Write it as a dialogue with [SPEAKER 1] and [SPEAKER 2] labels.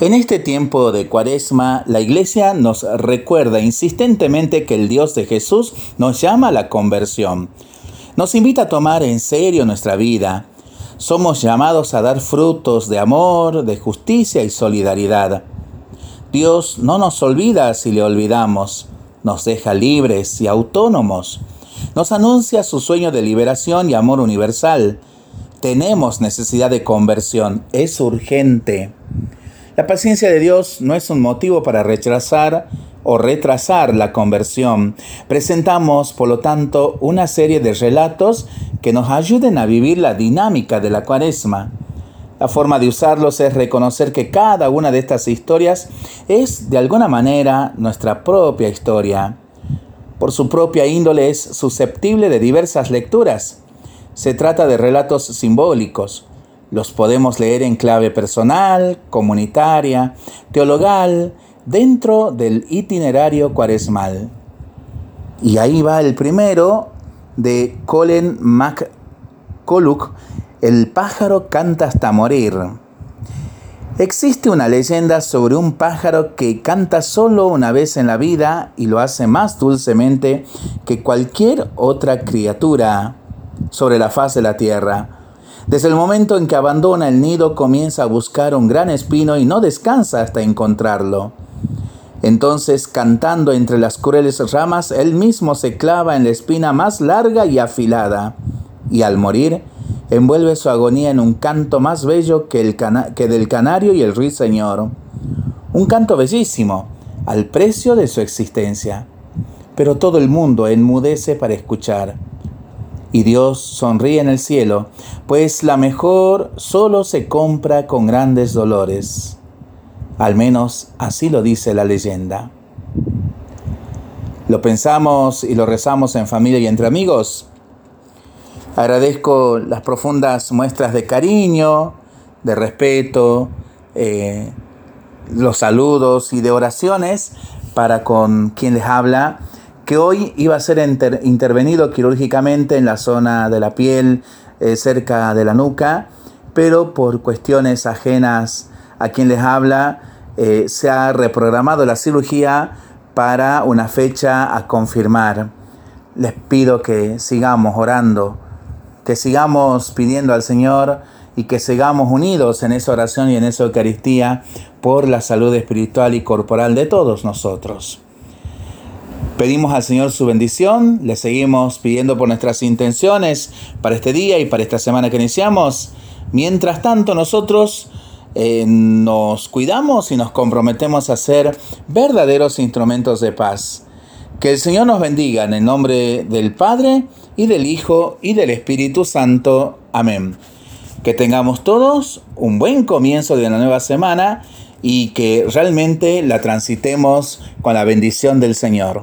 [SPEAKER 1] En este tiempo de cuaresma, la iglesia nos recuerda insistentemente que el Dios de Jesús nos llama a la conversión. Nos invita a tomar en serio nuestra vida. Somos llamados a dar frutos de amor, de justicia y solidaridad. Dios no nos olvida si le olvidamos, nos deja libres y autónomos. Nos anuncia su sueño de liberación y amor universal. Tenemos necesidad de conversión, es urgente. La paciencia de Dios no es un motivo para rechazar o retrasar la conversión. Presentamos, por lo tanto, una serie de relatos que nos ayuden a vivir la dinámica de la cuaresma. La forma de usarlos es reconocer que cada una de estas historias es, de alguna manera, nuestra propia historia. Por su propia índole es susceptible de diversas lecturas. Se trata de relatos simbólicos, los podemos leer en clave personal, comunitaria, teologal, dentro del itinerario cuaresmal. Y ahí va el primero de Colin McCulloch, El pájaro canta hasta morir. Existe una leyenda sobre un pájaro que canta solo una vez en la vida y lo hace más dulcemente que cualquier otra criatura sobre la faz de la tierra. Desde el momento en que abandona el nido comienza a buscar un gran espino y no descansa hasta encontrarlo. Entonces, cantando entre las crueles ramas, él mismo se clava en la espina más larga y afilada, y al morir, envuelve su agonía en un canto más bello que, el que del canario y el ruiseñor. Un canto bellísimo, al precio de su existencia. Pero todo el mundo enmudece para escuchar y Dios sonríe en el cielo, pues la mejor solo se compra con grandes dolores. Al menos así lo dice la leyenda. Lo pensamos y lo rezamos en familia y entre amigos. Agradezco las profundas muestras de cariño, de respeto, eh, los saludos y de oraciones para con quien les habla que hoy iba a ser intervenido quirúrgicamente en la zona de la piel, eh, cerca de la nuca, pero por cuestiones ajenas a quien les habla, eh, se ha reprogramado la cirugía para una fecha a confirmar. Les pido que sigamos orando, que sigamos pidiendo al Señor y que sigamos unidos en esa oración y en esa Eucaristía por la salud espiritual y corporal de todos nosotros. Pedimos al Señor su bendición, le seguimos pidiendo por nuestras intenciones para este día y para esta semana que iniciamos. Mientras tanto, nosotros eh, nos cuidamos y nos comprometemos a ser verdaderos instrumentos de paz. Que el Señor nos bendiga en el nombre del Padre y del Hijo y del Espíritu Santo. Amén. Que tengamos todos un buen comienzo de una nueva semana y que realmente la transitemos con la bendición del Señor.